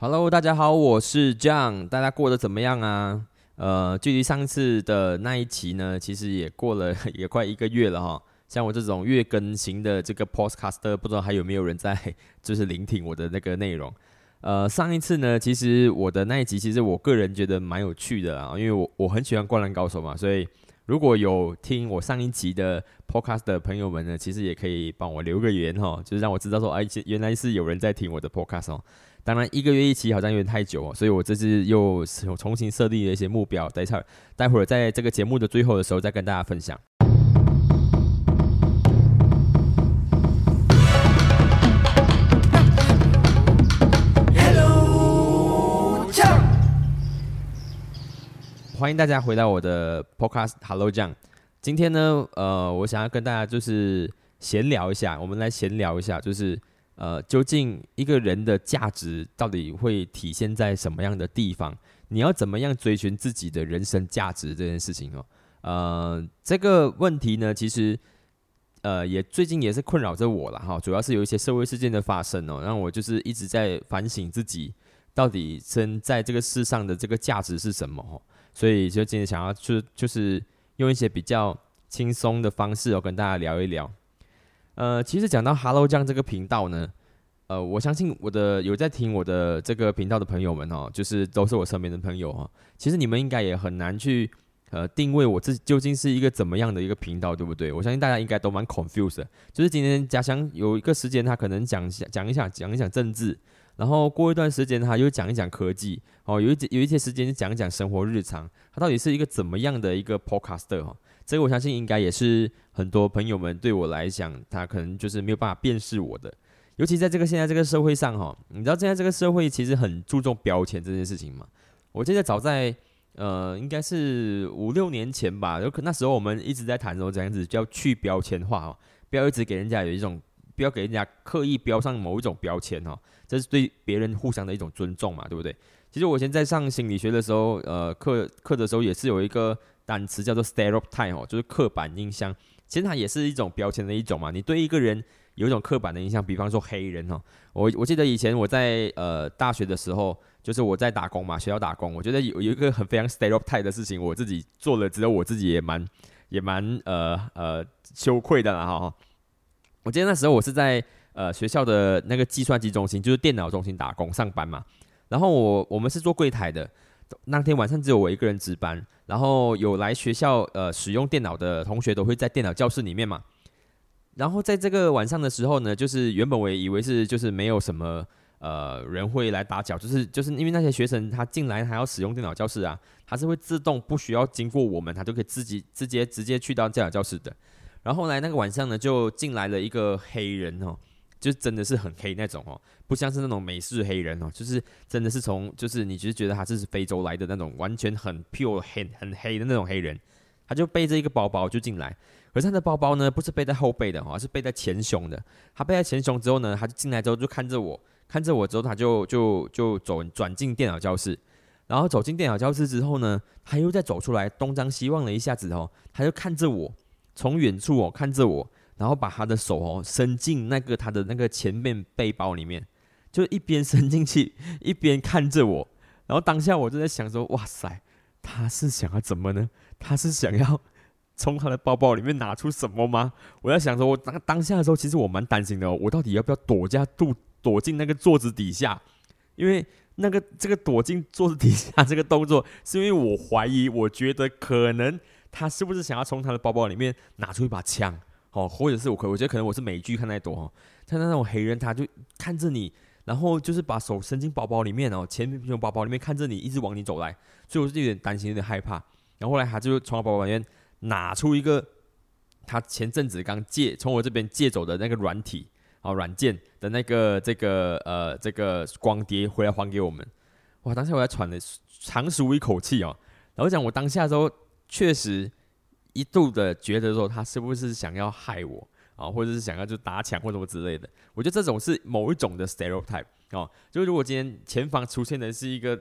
Hello，大家好，我是 John，大家过得怎么样啊？呃，距离上次的那一期呢，其实也过了 也快一个月了哈。像我这种月更型的这个 Podcaster，不知道还有没有人在 就是聆听我的那个内容。呃，上一次呢，其实我的那一集，其实我个人觉得蛮有趣的啊，因为我我很喜欢灌篮高手嘛，所以如果有听我上一集的 Podcast 的朋友们呢，其实也可以帮我留个言哈，就是让我知道说，哎，原来是有人在听我的 Podcast 哦。当然，一个月一期好像有点太久哦，所以我这次又重新设立了一些目标，待会待会儿在这个节目的最后的时候再跟大家分享。欢迎大家回到我的 Podcast，Hello 酱。今天呢，呃，我想要跟大家就是闲聊一下，我们来闲聊一下，就是。呃，究竟一个人的价值到底会体现在什么样的地方？你要怎么样追寻自己的人生价值这件事情哦？呃，这个问题呢，其实呃也最近也是困扰着我了哈。主要是有一些社会事件的发生哦，让我就是一直在反省自己到底生在这个世上的这个价值是什么。所以就今天想要就就是用一些比较轻松的方式哦，跟大家聊一聊。呃，其实讲到 Hello 酱这个频道呢，呃，我相信我的有在听我的这个频道的朋友们哦，就是都是我身边的朋友哦。其实你们应该也很难去呃定位我自己究竟是一个怎么样的一个频道，对不对？我相信大家应该都蛮 confused。就是今天家乡有一个时间，他可能讲讲一讲讲一讲政治，然后过一段时间他又讲一讲科技，哦，有一有一些时间讲一讲生活日常，他到底是一个怎么样的一个 podcaster 哈？这个我相信应该也是很多朋友们对我来讲，他可能就是没有办法辨识我的。尤其在这个现在这个社会上哈，你知道现在这个社会其实很注重标签这件事情吗？我记得早在呃应该是五六年前吧，有可那时候我们一直在谈说这样子叫去标签化哦，不要一直给人家有一种不要给人家刻意标上某一种标签哈，这是对别人互相的一种尊重嘛，对不对？其实我以前在上心理学的时候，呃课课的时候也是有一个。单词叫做 stereotype 哦，就是刻板印象。其实它也是一种标签的一种嘛。你对一个人有一种刻板的印象，比方说黑人哦。我我记得以前我在呃大学的时候，就是我在打工嘛，学校打工。我觉得有有一个很非常 stereotype 的事情，我自己做了之后，我自己也蛮也蛮呃呃羞愧的啦哈。我记得那时候我是在呃学校的那个计算机中心，就是电脑中心打工上班嘛。然后我我们是做柜台的。那天晚上只有我一个人值班。然后有来学校呃使用电脑的同学都会在电脑教室里面嘛。然后在这个晚上的时候呢，就是原本我也以为是就是没有什么呃人会来打搅，就是就是因为那些学生他进来还要使用电脑教室啊，他是会自动不需要经过我们，他就可以自己直接直接去到电脑教室的。然后后来那个晚上呢，就进来了一个黑人哦。就真的是很黑那种哦，不像是那种美式黑人哦，就是真的是从就是你就是觉得他是非洲来的那种完全很 pure 很很黑的那种黑人，他就背着一个包包就进来，可是他的包包呢不是背在后背的哦，是背在前胸的。他背在前胸之后呢，他就进来之后就看着我，看着我之后他就就就走转进电脑教室，然后走进电脑教室之后呢，他又再走出来东张西望了一下子哦，他就看着我，从远处哦看着我。然后把他的手哦伸进那个他的那个前面背包里面，就一边伸进去 一边看着我。然后当下我就在想说：哇塞，他是想要怎么呢？他是想要从他的包包里面拿出什么吗？我在想说，我当当下的时候，其实我蛮担心的哦。我到底要不要躲家躲躲进那个桌子底下？因为那个这个躲进桌子底下这个动作，是因为我怀疑，我觉得可能他是不是想要从他的包包里面拿出一把枪？哦，或者是我可我觉得可能我是美剧看太多哦，他那种黑人他就看着你，然后就是把手伸进包包里面哦，前面包包里面看着你，一直往你走来，所以我是有点担心，有点害怕。然后后来他就从包包里面拿出一个他前阵子刚借从我这边借走的那个软体啊软件的那个这个呃这个光碟回来还给我们。哇，当时我在喘的长舒一口气哦，然后讲我当下的时候确实。一度的觉得说他是不是想要害我啊，或者是想要就打抢或什么之类的？我觉得这种是某一种的 stereotype 哦。就如果今天前方出现的是一个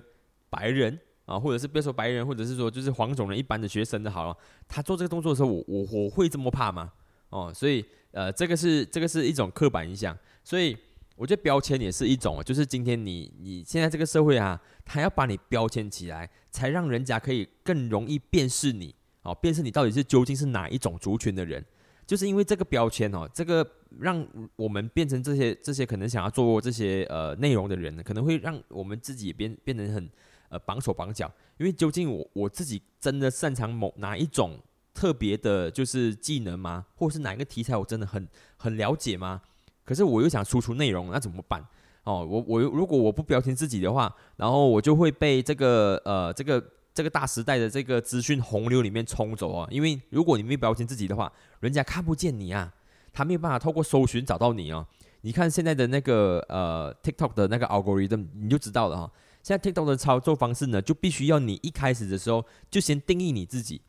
白人啊，或者是别说白人，或者是说就是黄种人一般的学生的好了，他做这个动作的时候，我我我会这么怕吗？哦，所以呃，这个是这个是一种刻板印象。所以我觉得标签也是一种，就是今天你你现在这个社会啊，他要把你标签起来，才让人家可以更容易辨识你，哦，辨识你到底是究竟是哪一种族群的人，就是因为这个标签哦，这个让我们变成这些这些可能想要做这些呃内容的人，可能会让我们自己也变变得很呃绑手绑脚，因为究竟我我自己真的擅长某哪一种特别的，就是技能吗？或者是哪一个题材我真的很很了解吗？可是我又想输出内容，那怎么办？哦，我我如果我不标签自己的话，然后我就会被这个呃这个这个大时代的这个资讯洪流里面冲走啊！因为如果你没有标签自己的话，人家看不见你啊，他没有办法透过搜寻找到你啊。你看现在的那个呃 TikTok 的那个 algorithm，你就知道了哈。现在 TikTok 的操作方式呢，就必须要你一开始的时候就先定义你自己。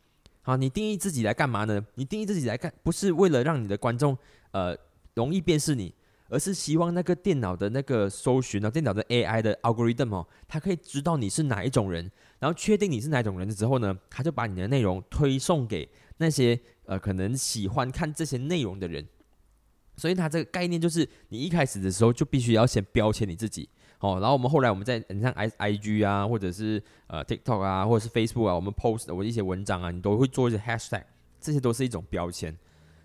好，你定义自己来干嘛呢？你定义自己来干，不是为了让你的观众呃。容易辨识你，而是希望那个电脑的那个搜寻啊，电脑的 AI 的 algorithm 哦，它可以知道你是哪一种人，然后确定你是哪一种人之后呢，它就把你的内容推送给那些呃可能喜欢看这些内容的人。所以它这个概念就是，你一开始的时候就必须要先标签你自己哦，然后我们后来我们在你像 i i g 啊，或者是呃 TikTok 啊，或者是 Facebook 啊，我们 post 我一些文章啊，你都会做一些 hashtag，这些都是一种标签。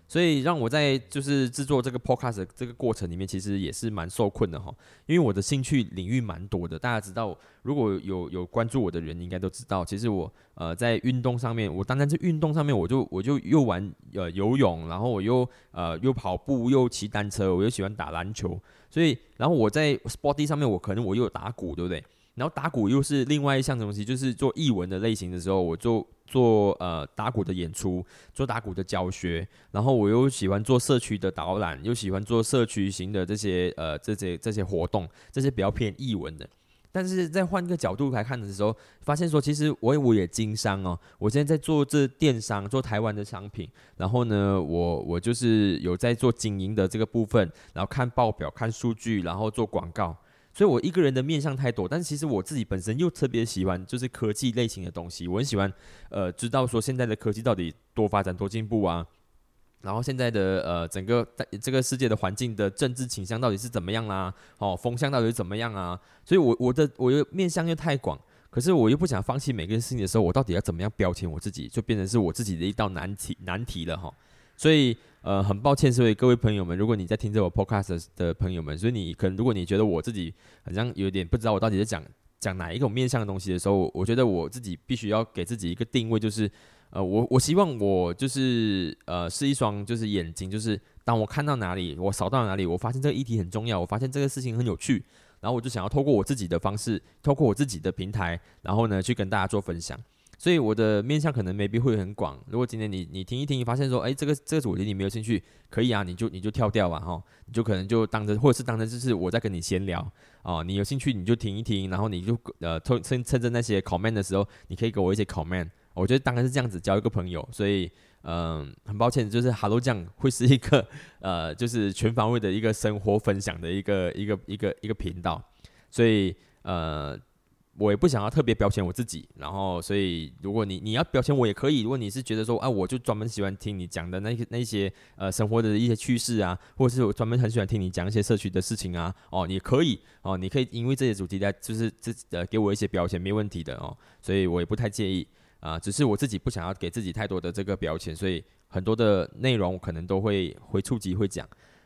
所以让我在就是制作这个 podcast 这个过程里面，其实也是蛮受困的哈。因为我的兴趣领域蛮多的，大家知道，如果有有关注我的人，应该都知道，其实我呃在运动上面，我单单是运动上面，我就我就又玩呃游泳，然后我又呃又跑步，又骑单车，我又喜欢打篮球。所以，然后我在 sporty 上面，我可能我又打鼓，对不对？然后打鼓又是另外一项东西，就是做译文的类型的时候，我就。做呃打鼓的演出，做打鼓的教学，然后我又喜欢做社区的导览，又喜欢做社区型的这些呃这些这些活动，这些比较偏译文的。但是在换个角度来看的时候，发现说其实我我也经商哦，我现在在做这电商，做台湾的商品，然后呢，我我就是有在做经营的这个部分，然后看报表、看数据，然后做广告。所以，我一个人的面向太多，但是其实我自己本身又特别喜欢，就是科技类型的东西。我很喜欢，呃，知道说现在的科技到底多发展、多进步啊。然后现在的呃，整个在这个世界的环境的政治倾向到底是怎么样啦？哦，风向到底是怎么样啊？所以，我我的我又面向又太广，可是我又不想放弃每个人事情的时候，我到底要怎么样标签我自己，就变成是我自己的一道难题难题了哈。所以。呃，很抱歉，所以各位朋友们，如果你在听这我 podcast 的朋友们，所以你可能如果你觉得我自己好像有点不知道我到底在讲讲哪一种面向的东西的时候，我觉得我自己必须要给自己一个定位，就是呃，我我希望我就是呃是一双就是眼睛，就是当我看到哪里，我扫到哪里，我发现这个议题很重要，我发现这个事情很有趣，然后我就想要透过我自己的方式，透过我自己的平台，然后呢去跟大家做分享。所以我的面向可能 maybe 会很广。如果今天你你听一听，发现说，哎，这个这个主题你没有兴趣，可以啊，你就你就跳掉吧，哈，你就可能就当着或者是当着就是我在跟你闲聊哦，你有兴趣你就听一听，然后你就呃趁趁趁着那些 comment 的时候，你可以给我一些 comment。我觉得当然是这样子交一个朋友。所以嗯，很抱歉，就是 Hello 酱会是一个呃就是全方位的一个生活分享的一个一个一个一个频道。所以呃。我也不想要特别标签我自己，然后所以如果你你要标签我也可以。如果你是觉得说，啊，我就专门喜欢听你讲的那些那些呃生活的一些趣事啊，或者是我专门很喜欢听你讲一些社区的事情啊，哦，你可以哦，你可以因为这些主题来就是这呃给我一些标签，没问题的哦，所以我也不太介意啊，只是我自己不想要给自己太多的这个标签，所以很多的内容我可能都会会触及会讲。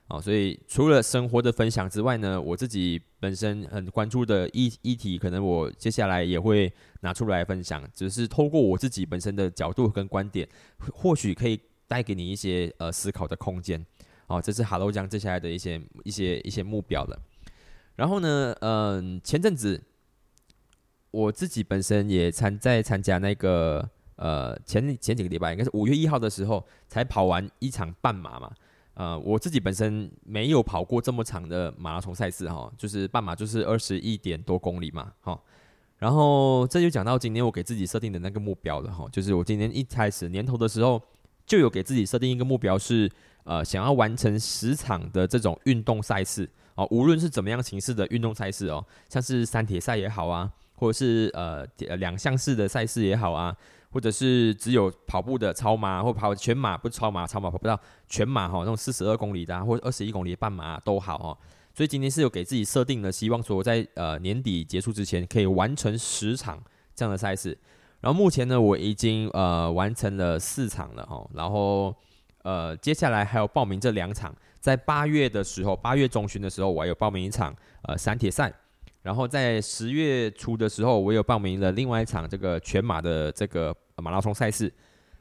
啊，所以除了生活的分享之外呢，我自己本身很关注的议议题，可能我接下来也会拿出来分享，只是透过我自己本身的角度跟观点，或许可以带给你一些呃思考的空间。哦，这是 Hello 江接下来的一些一些一些目标了。然后呢，嗯，前阵子我自己本身也参在参加那个呃前前几个礼拜，应该是五月一号的时候才跑完一场半马嘛。呃，我自己本身没有跑过这么长的马拉松赛事哈，就是半马就是二十一点多公里嘛，哈。然后这就讲到今年我给自己设定的那个目标了哈，就是我今年一开始年头的时候就有给自己设定一个目标是，呃，想要完成十场的这种运动赛事哦，无论是怎么样形式的运动赛事哦，像是三铁赛也好啊，或者是呃两项式的赛事也好啊。或者是只有跑步的超马，或跑全马不超马，超马跑不到全马哈，那种四十二公里的或者二十一公里半马都好哈。所以今天是有给自己设定了，希望说我在呃年底结束之前可以完成十场这样的赛事。然后目前呢，我已经呃完成了四场了哈，然后呃接下来还有报名这两场，在八月的时候，八月中旬的时候，我还有报名一场呃三铁赛，然后在十月初的时候，我有报名了另外一场这个全马的这个马拉松赛事，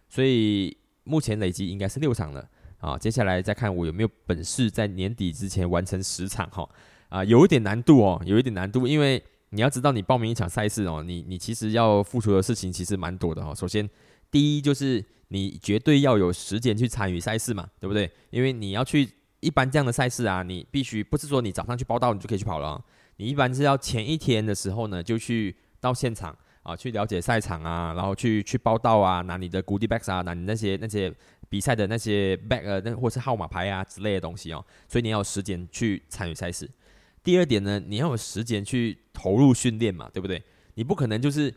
所以目前累计应该是六场了。啊，接下来再看我有没有本事在年底之前完成十场哈，啊，有一点难度哦，有一点难度，因为你要知道，你报名一场赛事哦，你你其实要付出的事情其实蛮多的哈。首先，第一就是你绝对要有时间去参与赛事嘛，对不对？因为你要去一般这样的赛事啊，你必须不是说你早上去报道你就可以去跑了，你一般是要前一天的时候呢就去到现场啊，去了解赛场啊，然后去去报道啊，拿你的 goodie bags 啊，拿你那些那些。比赛的那些 bag 呃，那或是号码牌啊之类的东西哦，所以你要有时间去参与赛事。第二点呢，你要有时间去投入训练嘛，对不对？你不可能就是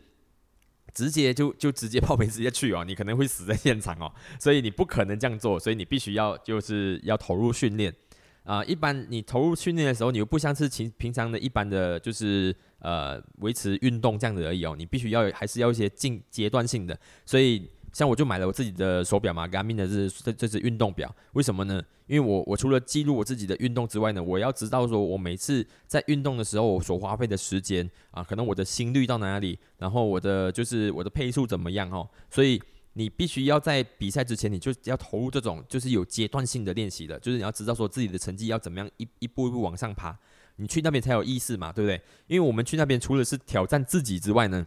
直接就就直接报名直接去哦，你可能会死在现场哦，所以你不可能这样做，所以你必须要就是要投入训练啊。一般你投入训练的时候，你又不像是平平常的一般的就是呃维持运动这样子而已哦，你必须要还是要一些进阶段性的，所以。像我就买了我自己的手表嘛，Garmin 的是这这只运动表，为什么呢？因为我我除了记录我自己的运动之外呢，我要知道说我每次在运动的时候我所花费的时间啊，可能我的心率到哪里，然后我的就是我的配速怎么样哦，所以你必须要在比赛之前你就要投入这种就是有阶段性的练习的，就是你要知道说自己的成绩要怎么样一一步一步往上爬，你去那边才有意思嘛，对不对？因为我们去那边除了是挑战自己之外呢，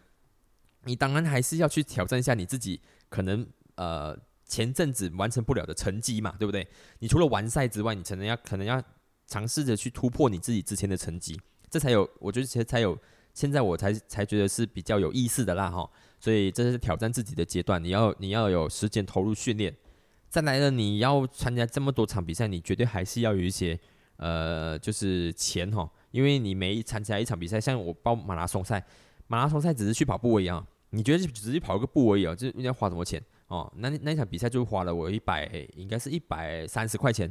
你当然还是要去挑战一下你自己。可能呃前阵子完成不了的成绩嘛，对不对？你除了完赛之外，你可能要可能要尝试着去突破你自己之前的成绩，这才有我觉得其实才有现在我才才觉得是比较有意思的啦哈。所以这是挑战自己的阶段，你要你要有时间投入训练。再来呢，你要参加这么多场比赛，你绝对还是要有一些呃就是钱哈，因为你每参加一场比赛，像我报马拉松赛，马拉松赛只是去跑步一样。你觉得只是跑个步而已哦，就应该花什么钱哦？那那场比赛就花了我一百，应该是一百三十块钱，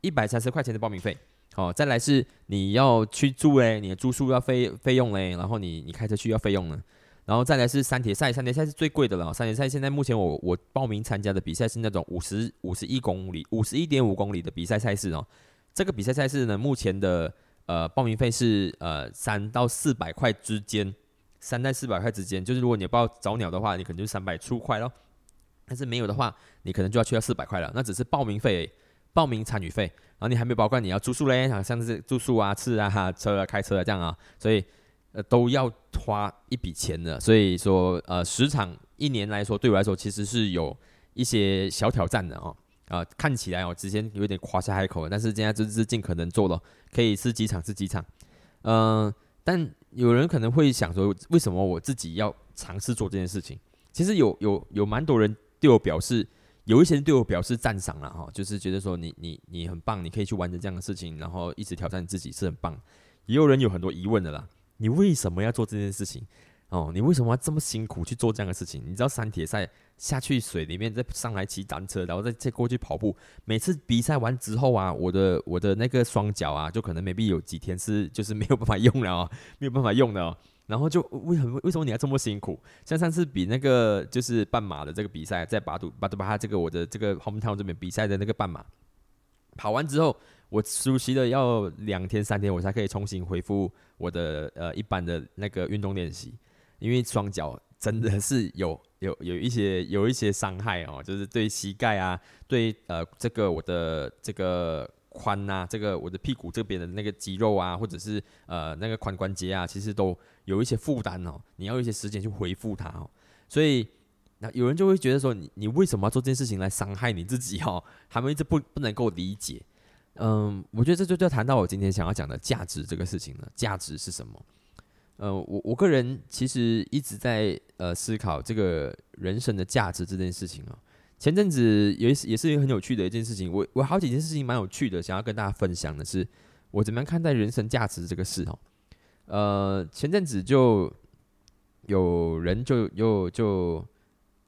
一百三十块钱的报名费。哦，再来是你要去住嘞，你的住宿要费费用嘞，然后你你开车去要费用呢，然后再来是三铁赛，三铁赛是最贵的了。三铁赛现在目前我我报名参加的比赛是那种五十五十一公里、五十一点五公里的比赛赛事哦。这个比赛赛事呢，目前的呃报名费是呃三到四百块之间。三到四百块之间，就是如果你报早鸟的话，你可能就三百出块咯。但是没有的话，你可能就要去到四百块了。那只是报名费、报名参与费，然后你还没包括你要住宿嘞，像是住宿啊、吃啊、车啊、开车啊这样啊，所以呃都要花一笔钱的。所以说呃十场一年来说，对我来说其实是有一些小挑战的哦。啊，看起来哦之前有点夸下海口，但是现在就是尽可能做了，可以是几场是几场，嗯。但有人可能会想说，为什么我自己要尝试做这件事情？其实有有有蛮多人对我表示，有一些人对我表示赞赏了哈，就是觉得说你你你很棒，你可以去完成这样的事情，然后一直挑战自己是很棒。也有人有很多疑问的啦，你为什么要做这件事情？哦，你为什么要这么辛苦去做这样的事情？你知道三铁赛下去水里面，再上来骑单车，然后再再过去跑步。每次比赛完之后啊，我的我的那个双脚啊，就可能 maybe 有几天是就是没有办法用了哦，没有办法用的哦。然后就为什么为什么你要这么辛苦？像上次比那个就是半马的这个比赛，在巴杜巴杜巴哈这个我的这个 hometown 这边比赛的那个半马，跑完之后，我熟悉了要两天三天，我才可以重新恢复我的呃一般的那个运动练习。因为双脚真的是有 有有一些有一些伤害哦，就是对膝盖啊，对呃这个我的这个髋呐，这个我的屁股这边的那个肌肉啊，或者是呃那个髋关节啊，其实都有一些负担哦，你要一些时间去恢复它哦。所以那有人就会觉得说，你你为什么要做这件事情来伤害你自己哦？他们一直不不能够理解。嗯，我觉得这就就谈到我今天想要讲的价值这个事情了。价值是什么？呃，我我个人其实一直在呃思考这个人生的价值这件事情哦。前阵子也是也是很有趣的一件事情，我我好几件事情蛮有趣的，想要跟大家分享的是，我怎么样看待人生价值这个事哦。呃，前阵子就有人就又就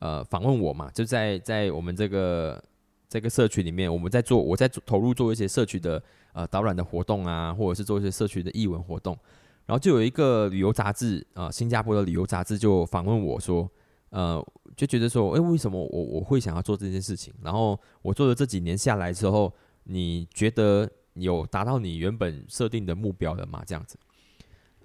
呃访问我嘛，就在在我们这个这个社区里面，我们在做，我在投入做一些社区的呃导览的活动啊，或者是做一些社区的译文活动。然后就有一个旅游杂志啊，新加坡的旅游杂志就访问我说，呃，就觉得说，诶，为什么我我会想要做这件事情？然后我做了这几年下来之后，你觉得有达到你原本设定的目标了吗？这样子。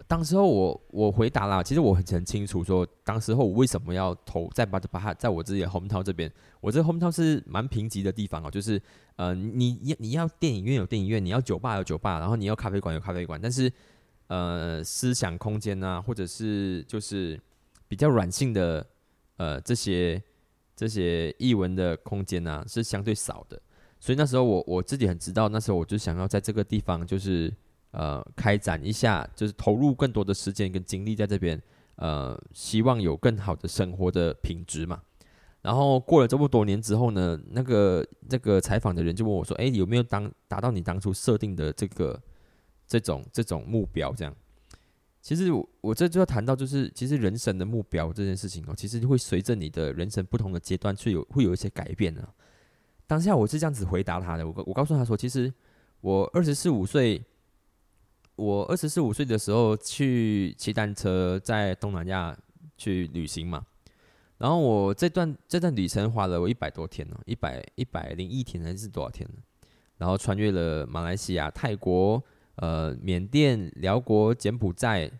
当时候我我回答了，其实我很很清楚，说当时候我为什么要投再把把它在我自己的 home town 这边，我这 home town 是蛮贫瘠的地方哦，就是呃你你你要电影院有电影院，你要酒吧有酒吧，然后你要咖啡馆有咖啡馆，但是呃思想空间啊，或者是就是比较软性的呃这些这些译文的空间啊，是相对少的，所以那时候我我自己很知道，那时候我就想要在这个地方就是。呃，开展一下，就是投入更多的时间跟精力在这边，呃，希望有更好的生活的品质嘛。然后过了这么多年之后呢，那个那个采访的人就问我说：“哎，有没有当达到你当初设定的这个这种这种目标？”这样，其实我我这就要谈到，就是其实人生的目标这件事情哦，其实会随着你的人生不同的阶段，去有会有一些改变的。当下我是这样子回答他的，我我告诉他说：“其实我二十四五岁。”我二十四五岁的时候去骑单车，在东南亚去旅行嘛，然后我这段这段旅程花了我一百多天呢，一百一百零一天还是多少天呢？然后穿越了马来西亚、泰国、呃缅甸、辽国、柬埔寨、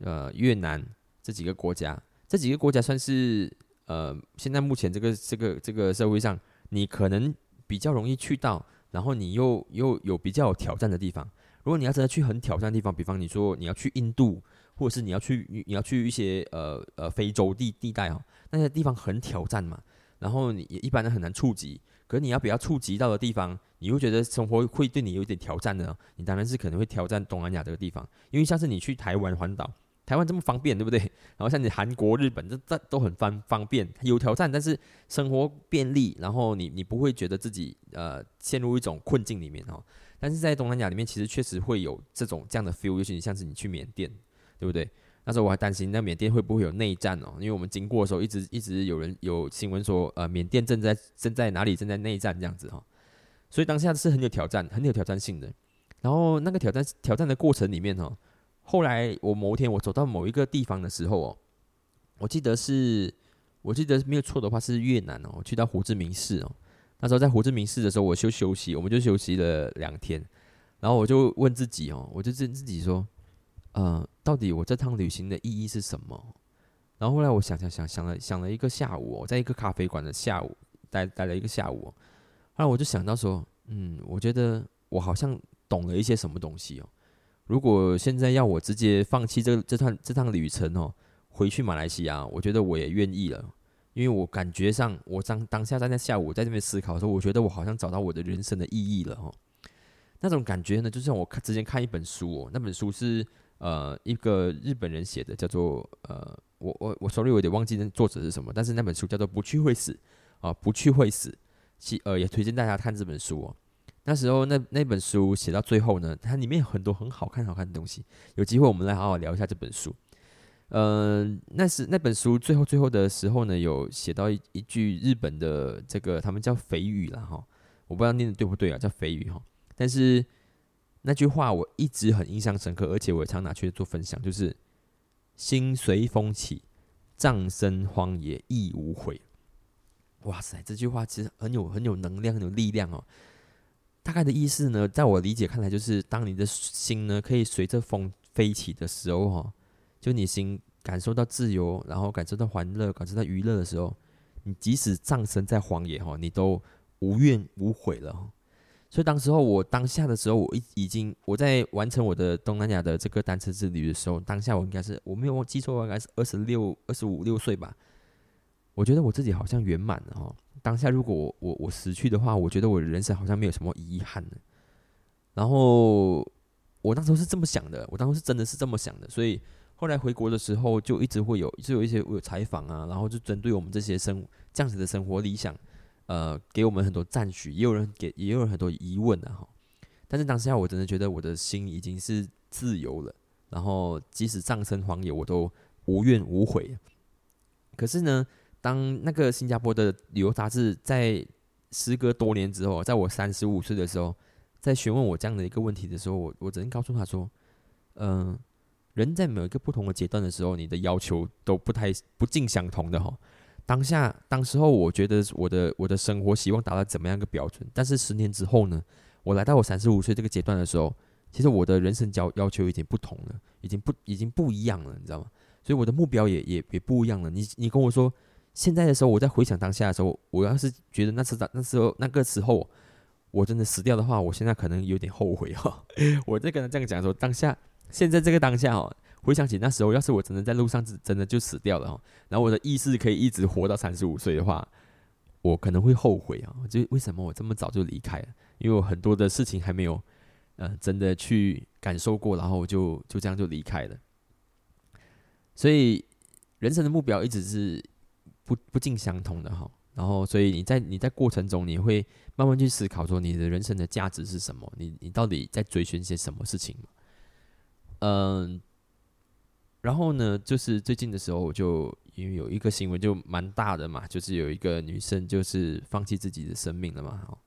呃越南这几个国家，这几个国家算是呃现在目前这个这个这个社会上，你可能比较容易去到，然后你又又有比较有挑战的地方。如果你要真的去很挑战的地方，比方你说你要去印度，或者是你要去你要去一些呃呃非洲地地带哦，那些地方很挑战嘛，然后你一般人很难触及。可是你要比较触及到的地方，你会觉得生活会对你有点挑战的，你当然是可能会挑战东南亚这个地方，因为像是你去台湾环岛，台湾这么方便，对不对？然后像你韩国、日本，这这都很方方便，有挑战，但是生活便利，然后你你不会觉得自己呃陷入一种困境里面哦。但是在东南亚里面，其实确实会有这种这样的 feel，尤其像是你去缅甸，对不对？那时候我还担心那缅甸会不会有内战哦，因为我们经过的时候，一直一直有人有新闻说，呃，缅甸正在正在哪里正在内战这样子哈，所以当下是很有挑战，很有挑战性的。然后那个挑战挑战的过程里面哈，后来我某一天我走到某一个地方的时候哦，我记得是，我记得没有错的话是越南哦，去到胡志明市哦。那时候在胡志明市的时候，我就休息，我们就休息了两天，然后我就问自己哦，我就问自己说，呃，到底我这趟旅行的意义是什么？然后后来我想想想想了想了一个下午哦，在一个咖啡馆的下午待待了一个下午，后来我就想到说，嗯，我觉得我好像懂了一些什么东西哦。如果现在要我直接放弃这这趟这趟旅程哦，回去马来西亚，我觉得我也愿意了。因为我感觉上，我当当下在那下午在这边思考的时候，我觉得我好像找到我的人生的意义了哦。那种感觉呢，就像我看之前看一本书哦，那本书是呃一个日本人写的，叫做呃我我我手里有点忘记那作者是什么，但是那本书叫做《不去会死》啊，不去会死。其呃也推荐大家看这本书哦。那时候那那本书写到最后呢，它里面有很多很好看好看的东西，有机会我们来好好聊一下这本书。嗯，那是那本书最后最后的时候呢，有写到一一句日本的这个他们叫肥语了哈，我不知道念的对不对啊，叫肥语哈。但是那句话我一直很印象深刻，而且我常拿去做分享，就是“心随风起，葬身荒野亦无悔”。哇塞，这句话其实很有很有能量，很有力量哦。大概的意思呢，在我理解看来，就是当你的心呢可以随着风飞起的时候哈。就你心感受到自由，然后感受到欢乐，感受到娱乐的时候，你即使葬身在荒野哈，你都无怨无悔了。所以当时候我当下的时候，我已已经我在完成我的东南亚的这个单车之旅的时候，当下我应该是我没有记错，应该是二十六、二十五六岁吧。我觉得我自己好像圆满了哈。当下如果我我我死去的话，我觉得我的人生好像没有什么遗憾。然后我那时候是这么想的，我当时是真的是这么想的，所以。后来回国的时候，就一直会有，就有一些有采访啊，然后就针对我们这些生这样子的生活理想，呃，给我们很多赞许，也有人给，也有人很多疑问的哈。但是当时我真的觉得我的心已经是自由了，然后即使葬身荒野，我都无怨无悔。可是呢，当那个新加坡的旅游杂志在时隔多年之后，在我三十五岁的时候，在询问我这样的一个问题的时候，我我只能告诉他说，嗯，人在某一个不同的阶段的时候，你的要求都不太不尽相同的哈。当下当时候，我觉得我的我的生活希望达到怎么样一个标准，但是十年之后呢，我来到我三十五岁这个阶段的时候，其实我的人生要要求已经不同了，已经不已经不一样了，你知道吗？所以我的目标也也也不一样了。你你跟我说。现在的时候，我在回想当下的时候，我要是觉得那次那时候那个时候我真的死掉的话，我现在可能有点后悔哈。我在跟他这样讲说，当下现在这个当下哦，回想起那时候，要是我真的在路上真的就死掉了哈，然后我的意识可以一直活到三十五岁的话，我可能会后悔啊。就为什么我这么早就离开了？因为我很多的事情还没有呃真的去感受过，然后就就这样就离开了。所以人生的目标一直是。不不尽相同的哈，然后所以你在你在过程中，你会慢慢去思考说你的人生的价值是什么？你你到底在追寻些什么事情？嗯，然后呢，就是最近的时候，我就因为有一个新闻就蛮大的嘛，就是有一个女生就是放弃自己的生命了嘛，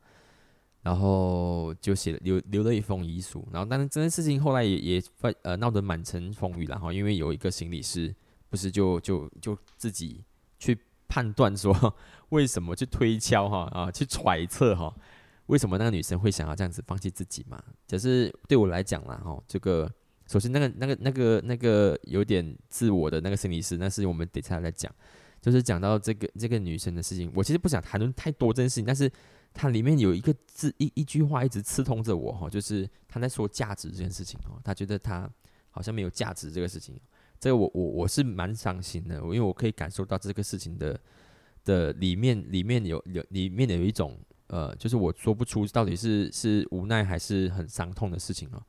然后就写了留留了一封遗书，然后但是这件事情后来也也呃闹得满城风雨，然后因为有一个心理师不是就就就自己去。判断说为什么去推敲哈啊去揣测哈为什么那个女生会想要这样子放弃自己嘛？只是对我来讲啦哈，这个首先那个那个那个那个有点自我的那个心理师，那是我们等下来讲，就是讲到这个这个女生的事情。我其实不想谈论太多这件事情，但是它里面有一个字一一句话一直刺痛着我哈，就是他在说价值这件事情哦，他觉得他好像没有价值这个事情。这个我我我是蛮伤心的，因为我可以感受到这个事情的的里面里面有有里面有一种呃，就是我说不出到底是是无奈还是很伤痛的事情哦。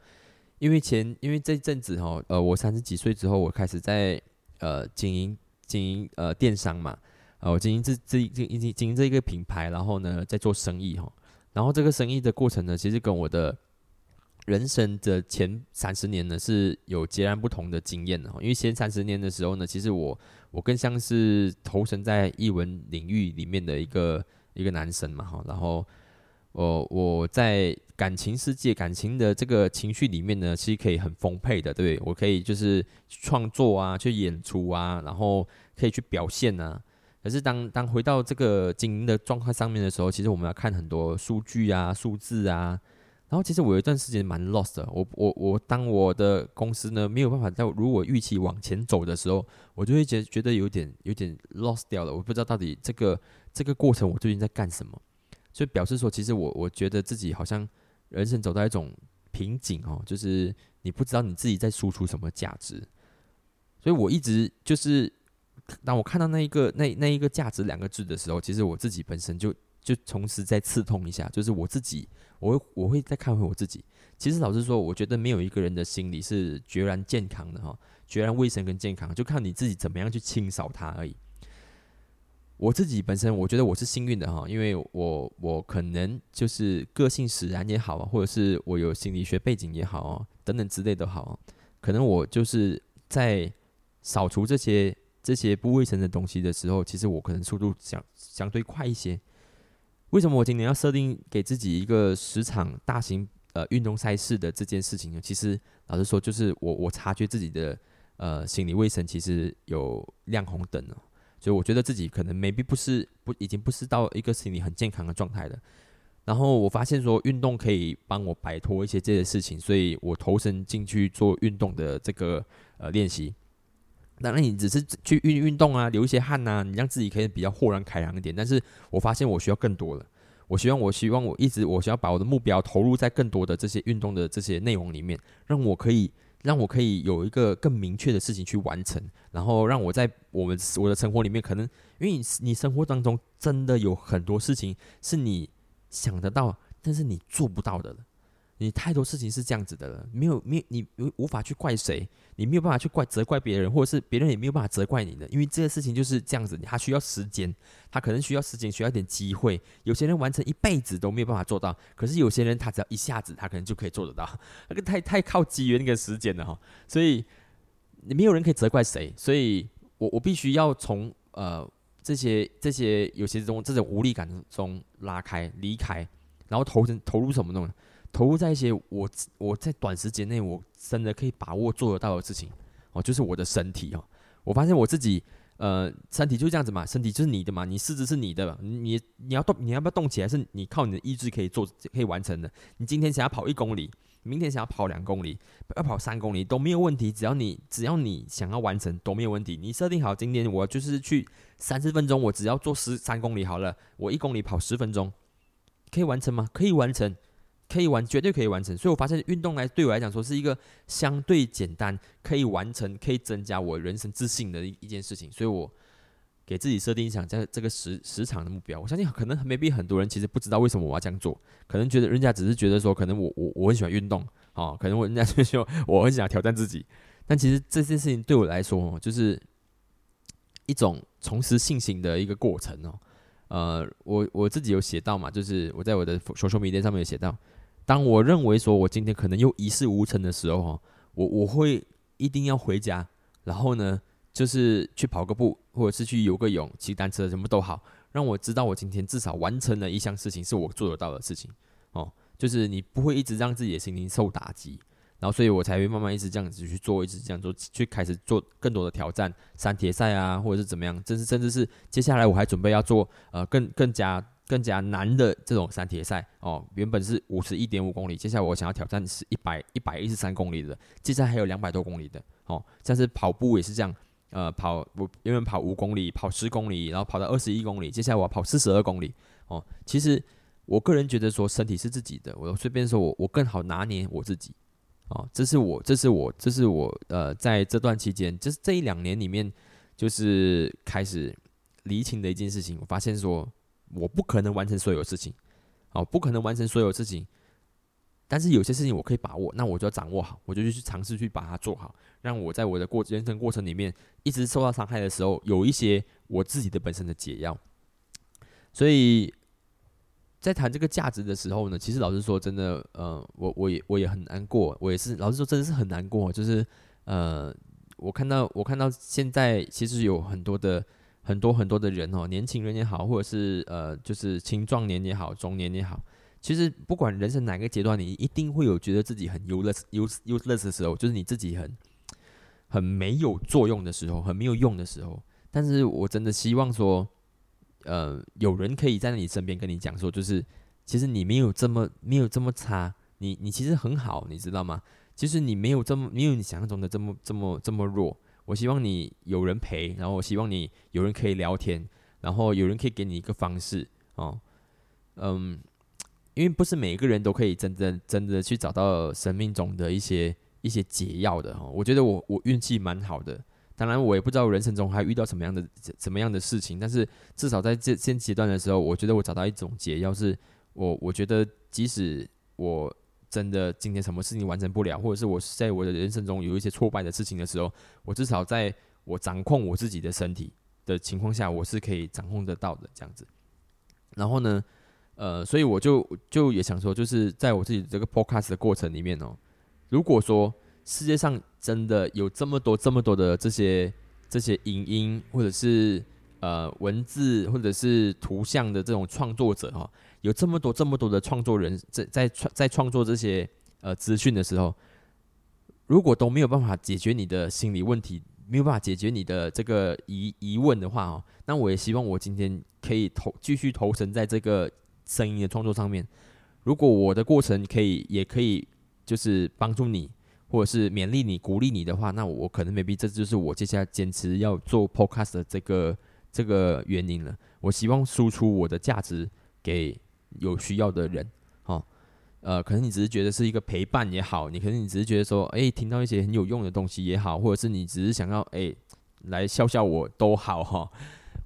因为前因为这阵子哈，呃，我三十几岁之后，我开始在呃经营经营呃电商嘛，呃，我经营这这经经经营这个品牌，然后呢在做生意哈，然后这个生意的过程呢，其实跟我的。人生的前三十年呢是有截然不同的经验的，因为前三十年的时候呢，其实我我更像是投身在译文领域里面的一个一个男生嘛哈，然后我我在感情世界、感情的这个情绪里面呢，其实可以很丰沛的，对我可以就是创作啊，去演出啊，然后可以去表现啊。可是当当回到这个经营的状态上面的时候，其实我们要看很多数据啊、数字啊。然后其实我有一段时间蛮 lost 的，我我我当我的公司呢没有办法在如果预期往前走的时候，我就会觉觉得有点有点 lost 掉了，我不知道到底这个这个过程我究竟在干什么，所以表示说其实我我觉得自己好像人生走到一种瓶颈哦，就是你不知道你自己在输出什么价值，所以我一直就是当我看到那一个那那一个价值两个字的时候，其实我自己本身就就同时再刺痛一下，就是我自己。我会我会再看回我自己。其实老实说，我觉得没有一个人的心理是决然健康的哈，决然卫生跟健康，就看你自己怎么样去清扫它而已。我自己本身我觉得我是幸运的哈，因为我我可能就是个性使然也好啊，或者是我有心理学背景也好啊等等之类的好，可能我就是在扫除这些这些不卫生的东西的时候，其实我可能速度相相对快一些。为什么我今年要设定给自己一个十场大型呃运动赛事的这件事情呢？其实老实说，就是我我察觉自己的呃心理卫生其实有亮红灯了，所以我觉得自己可能 maybe 不是不已经不是到一个心理很健康的状态了。然后我发现说运动可以帮我摆脱一些这些事情，所以我投身进去做运动的这个呃练习。当然，你只是去运运动啊，流一些汗呐，你让自己可以比较豁然开朗一点。但是我发现我需要更多了。我希望，我希望我一直，我需要把我的目标投入在更多的这些运动的这些内容里面，让我可以，让我可以有一个更明确的事情去完成。然后让我在我们我的生活里面，可能因为你你生活当中真的有很多事情是你想得到，但是你做不到的。你太多事情是这样子的了，没有没有你无法去怪谁，你没有办法去怪责怪别人，或者是别人也没有办法责怪你的，因为这个事情就是这样子，他需要时间，他可能需要时间，需要一点机会。有些人完成一辈子都没有办法做到，可是有些人他只要一下子，他可能就可以做得到。那个太太靠机缘跟时间了哈，所以你没有人可以责怪谁，所以我我必须要从呃这些这些有些中这种无力感中拉开离开，然后投成投入什么呢？投入在一些我我在短时间内我真的可以把握做得到的事情哦，就是我的身体哦。我发现我自己呃身体就这样子嘛，身体就是你的嘛，你四肢是你的，你你要动你要不要动起来是你靠你的意志可以做可以完成的。你今天想要跑一公里。明天想要跑两公里，要跑三公里都没有问题，只要你只要你想要完成都没有问题。你设定好今天我就是去三十分钟，我只要做十三公里好了，我一公里跑十分钟，可以完成吗？可以完成，可以完，绝对可以完成。所以我发现运动来对我来讲说是一个相对简单，可以完成，可以增加我人生自信的一一件事情。所以我。给自己设定一场在这个时时长的目标，我相信可能 maybe 很多人其实不知道为什么我要这样做，可能觉得人家只是觉得说，可能我我我很喜欢运动，哦，可能我人家就说我很想挑战自己，但其实这件事情对我来说，就是一种重拾信心的一个过程哦。呃，我我自己有写到嘛，就是我在我的 social media 上面有写到，当我认为说我今天可能又一事无成的时候，哈，我我会一定要回家，然后呢。就是去跑个步，或者是去游个泳、骑单车，什么都好，让我知道我今天至少完成了一项事情，是我做得到的事情。哦，就是你不会一直让自己的心灵受打击，然后所以我才会慢慢一直这样子去做，一直这样做，去开始做更多的挑战，山铁赛啊，或者是怎么样，甚至甚至是接下来我还准备要做呃更更加更加难的这种山铁赛哦，原本是五十一点五公里，接下来我想要挑战是一百一百一十三公里的，接下来还有两百多公里的哦，像是跑步也是这样。呃，跑我原本跑五公里，跑十公里，然后跑到二十一公里，接下来我要跑四十二公里。哦，其实我个人觉得说身体是自己的，我随便说我我更好拿捏我自己。哦，这是我，这是我，这是我呃，在这段期间，就是这一两年里面，就是开始厘清的一件事情。我发现说我不可能完成所有事情，哦，不可能完成所有事情。但是有些事情我可以把握，那我就要掌握好，我就去尝试去把它做好，让我在我的过人生过程里面一直受到伤害的时候，有一些我自己的本身的解药。所以在谈这个价值的时候呢，其实老实说，真的，呃，我我也我也很难过，我也是老实说，真的是很难过。就是呃，我看到我看到现在其实有很多的很多很多的人哦，年轻人也好，或者是呃，就是青壮年也好，中年也好。其实不管人生哪个阶段，你一定会有觉得自己很 useless、use useless 的时候，就是你自己很很没有作用的时候，很没有用的时候。但是我真的希望说，呃，有人可以在你身边跟你讲说，就是其实你没有这么没有这么差，你你其实很好，你知道吗？其实你没有这么没有你想象中的这么这么这么弱。我希望你有人陪，然后我希望你有人可以聊天，然后有人可以给你一个方式哦，嗯。因为不是每一个人都可以真正真的去找到生命中的一些一些解药的哈。我觉得我我运气蛮好的，当然我也不知道人生中还遇到什么样的什么样的事情，但是至少在这现阶段的时候，我觉得我找到一种解药，是我我觉得即使我真的今天什么事情完成不了，或者是我在我的人生中有一些挫败的事情的时候，我至少在我掌控我自己的身体的情况下，我是可以掌控得到的这样子。然后呢？呃，所以我就就也想说，就是在我自己这个 podcast 的过程里面哦，如果说世界上真的有这么多这么多的这些这些影音或者是呃文字或者是图像的这种创作者哈，有这么多这么多的创作人在在创在创作这些呃资讯的时候，如果都没有办法解决你的心理问题，没有办法解决你的这个疑疑问的话哦，那我也希望我今天可以投继续投身在这个。声音的创作上面，如果我的过程可以，也可以就是帮助你，或者是勉励你、鼓励你的话，那我可能 maybe 这就是我接下来坚持要做 podcast 的这个这个原因了。我希望输出我的价值给有需要的人，哦，呃，可能你只是觉得是一个陪伴也好，你可能你只是觉得说，哎，听到一些很有用的东西也好，或者是你只是想要哎来笑笑我都好哈。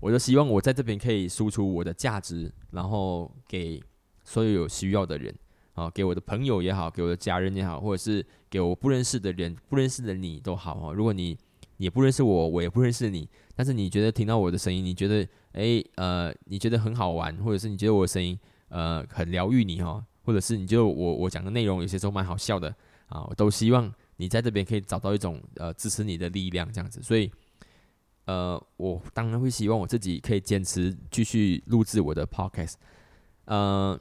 我就希望我在这边可以输出我的价值，然后给所有有需要的人，啊，给我的朋友也好，给我的家人也好，或者是给我不认识的人、不认识的你都好哈。如果你也不认识我，我也不认识你，但是你觉得听到我的声音，你觉得诶呃，你觉得很好玩，或者是你觉得我的声音呃很疗愈你哦，或者是你就我我讲的内容有些时候蛮好笑的啊，我都希望你在这边可以找到一种呃支持你的力量这样子，所以。呃，我当然会希望我自己可以坚持继续录制我的 podcast。呃，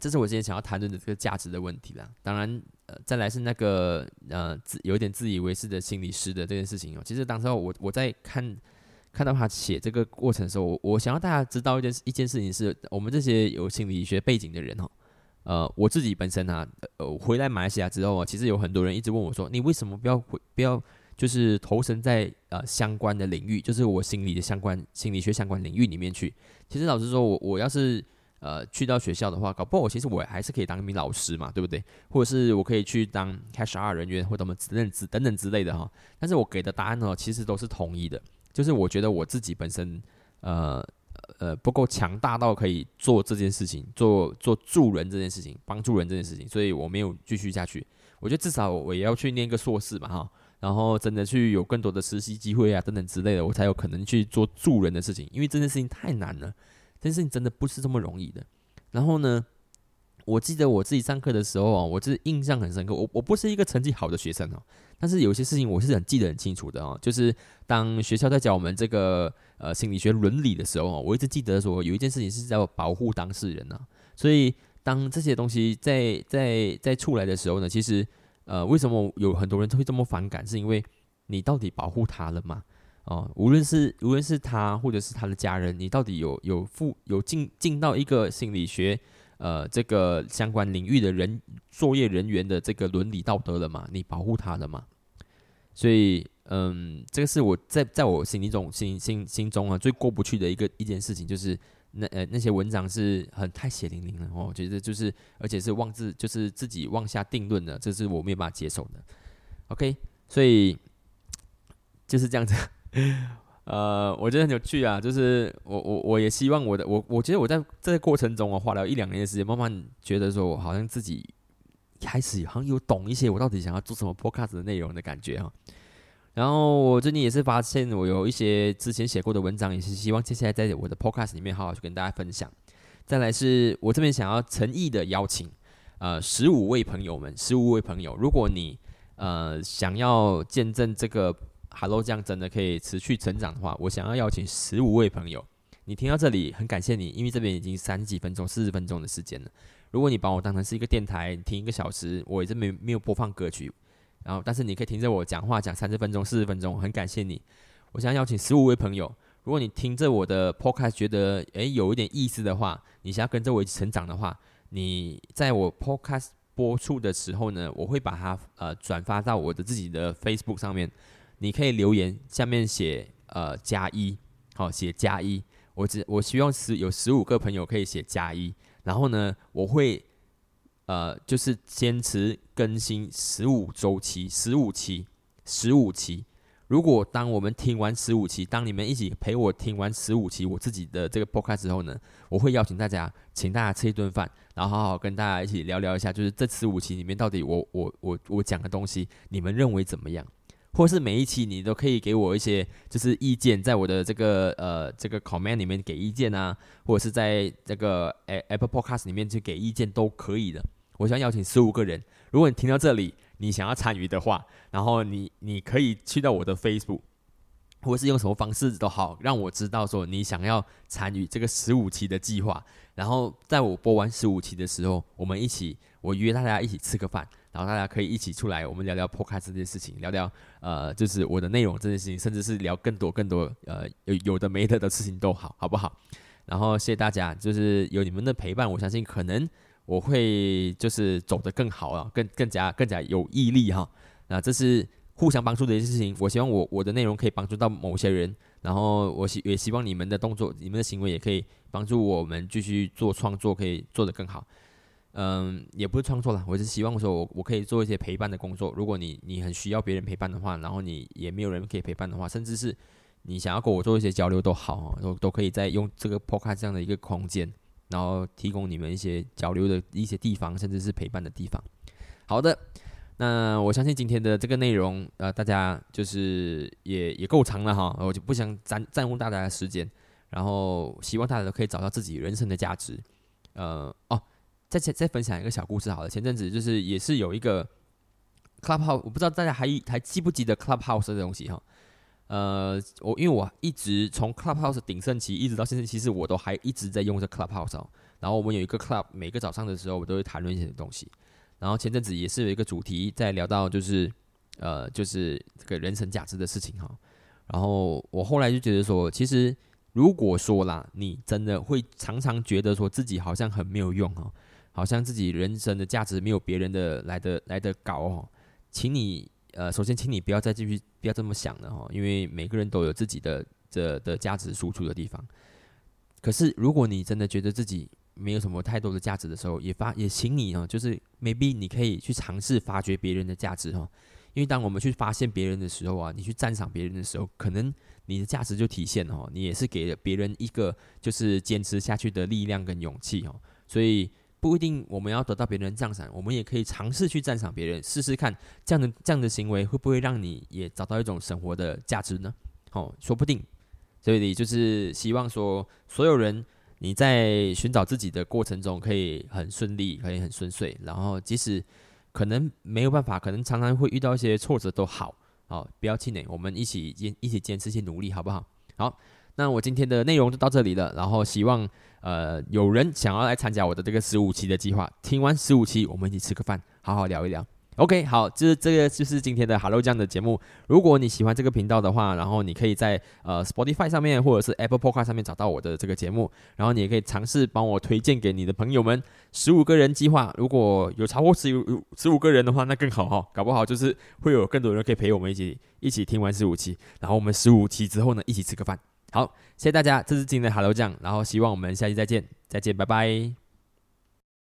这是我今天想要谈论的这个价值的问题啦。当然，呃，再来是那个呃，自有点自以为是的心理师的这件事情哦。其实当时候我我在看看到他写这个过程的时候，我我想要大家知道一件一件事情是，我们这些有心理学背景的人哦，呃，我自己本身啊，呃，回来马来西亚之后啊，其实有很多人一直问我说，你为什么不要回不要？就是投身在呃相关的领域，就是我心理的相关心理学相关领域里面去。其实老实说，我我要是呃去到学校的话，搞不好我其实我还是可以当一名老师嘛，对不对？或者是我可以去当 HR 人员或者什么等等之等等之类的哈。但是我给的答案呢，其实都是统一的，就是我觉得我自己本身呃呃不够强大到可以做这件事情，做做助人这件事情，帮助人这件事情，所以我没有继续下去。我觉得至少我也要去念个硕士嘛，哈。然后真的去有更多的实习机会啊，等等之类的，我才有可能去做助人的事情。因为这件事情太难了，这件事情真的不是这么容易的。然后呢，我记得我自己上课的时候啊，我是印象很深刻。我我不是一个成绩好的学生哦，但是有些事情我是很记得很清楚的哦。就是当学校在教我们这个呃心理学伦理的时候啊，我一直记得说有一件事情是在保护当事人呐。所以当这些东西在在在出来的时候呢，其实。呃，为什么有很多人会这么反感？是因为你到底保护他了吗？哦，无论是无论是他或者是他的家人，你到底有有负有进进到一个心理学呃这个相关领域的人作业人员的这个伦理道德了吗？你保护他了吗？所以，嗯，这个是我在在我心里中心心心中啊最过不去的一个一件事情，就是。那呃那些文章是很太血淋淋了，我觉得就是而且是妄自就是自己妄下定论的，这是我没有办法接受的。OK，所以就是这样子。呃，我觉得很有趣啊，就是我我我也希望我的我我觉得我在这个过程中我花了一两年的时间，慢慢觉得说我好像自己开始好像有懂一些我到底想要做什么 Podcast 的内容的感觉哈。然后我最近也是发现，我有一些之前写过的文章，也是希望接下来在我的 podcast 里面好好去跟大家分享。再来是我这边想要诚意的邀请，呃，十五位朋友们，十五位朋友，如果你呃想要见证这个 Hello 酱真的可以持续成长的话，我想要邀请十五位朋友。你听到这里，很感谢你，因为这边已经三十几分钟、四十分钟的时间了。如果你把我当成是一个电台听一个小时，我也是没没有播放歌曲。然后，但是你可以听着我讲话讲三十分钟、四十分钟，很感谢你。我想要邀请十五位朋友，如果你听着我的 podcast 觉得诶有一点意思的话，你想要跟着我一起成长的话，你在我 podcast 播出的时候呢，我会把它呃转发到我的自己的 Facebook 上面。你可以留言下面写呃加一，好写加一。我只我希望十有十五个朋友可以写加一，然后呢，我会。呃，就是坚持更新十五周期，十五期，十五期。如果当我们听完十五期，当你们一起陪我听完十五期我自己的这个 podcast 之后呢，我会邀请大家，请大家吃一顿饭，然后好好跟大家一起聊聊一下，就是这十五期里面到底我我我我讲的东西，你们认为怎么样？或是每一期你都可以给我一些就是意见，在我的这个呃这个 comment 里面给意见啊，或者是在这个 Apple Podcast 里面去给意见都可以的。我想邀请十五个人，如果你听到这里，你想要参与的话，然后你你可以去到我的 Facebook，或是用什么方式都好，让我知道说你想要参与这个十五期的计划。然后在我播完十五期的时候，我们一起，我约大家一起吃个饭，然后大家可以一起出来，我们聊聊 Podcast 这件事情，聊聊呃，就是我的内容这件事情，甚至是聊更多更多呃有有的没的的事情都好，好不好？然后谢谢大家，就是有你们的陪伴，我相信可能。我会就是走得更好啊，更更加更加有毅力哈。那这是互相帮助的一件事情。我希望我我的内容可以帮助到某些人，然后我希也希望你们的动作、你们的行为也可以帮助我们继续做创作，可以做得更好。嗯，也不是创作了，我是希望说我我可以做一些陪伴的工作。如果你你很需要别人陪伴的话，然后你也没有人可以陪伴的话，甚至是你想要跟我做一些交流都好，都都可以在用这个 Podcast 这样的一个空间。然后提供你们一些交流的一些地方，甚至是陪伴的地方。好的，那我相信今天的这个内容，呃，大家就是也也够长了哈，我就不想占占用大家的时间。然后希望大家都可以找到自己人生的价值。呃，哦，再再分享一个小故事好了。前阵子就是也是有一个 Clubhouse，我不知道大家还还记不记得 Clubhouse 的东西哈。呃，我因为我一直从 Clubhouse 鼎盛期一直到现在，其实我都还一直在用这 Clubhouse 哦。然后我们有一个 Club，每个早上的时候我都会谈论一些东西。然后前阵子也是有一个主题在聊到，就是呃，就是这个人生价值的事情哈。然后我后来就觉得说，其实如果说啦，你真的会常常觉得说自己好像很没有用哈，好像自己人生的价值没有别人的来的来的高哦，请你呃，首先请你不要再继续不要这么想了哈，因为每个人都有自己的的的价值输出的地方。可是如果你真的觉得自己没有什么太多的价值的时候，也发也请你哦，就是 maybe 你可以去尝试发掘别人的价值哈。因为当我们去发现别人的时候啊，你去赞赏别人的时候，可能你的价值就体现了，你也是给了别人一个就是坚持下去的力量跟勇气哦。所以不一定我们要得到别人赞赏，我们也可以尝试去赞赏别人，试试看这样的这样的行为会不会让你也找到一种生活的价值呢？哦，说不定。所以就是希望说，所有人你在寻找自己的过程中可以很顺利，可以很顺遂，然后即使。可能没有办法，可能常常会遇到一些挫折，都好，好，不要气馁，我们一起坚一起坚持，一起努力，好不好？好，那我今天的内容就到这里了，然后希望呃有人想要来参加我的这个十五期的计划，听完十五期，我们一起吃个饭，好好聊一聊。OK，好，这这个就是今天的 Hello 酱的节目。如果你喜欢这个频道的话，然后你可以在呃 Spotify 上面或者是 Apple Podcast 上面找到我的这个节目，然后你也可以尝试帮我推荐给你的朋友们。十五个人计划，如果有超过十五十五个人的话，那更好哈，搞不好就是会有更多人可以陪我们一起一起听完十五期，然后我们十五期之后呢，一起吃个饭。好，谢谢大家，这是今天的 Hello 酱，然后希望我们下期再见，再见，拜拜。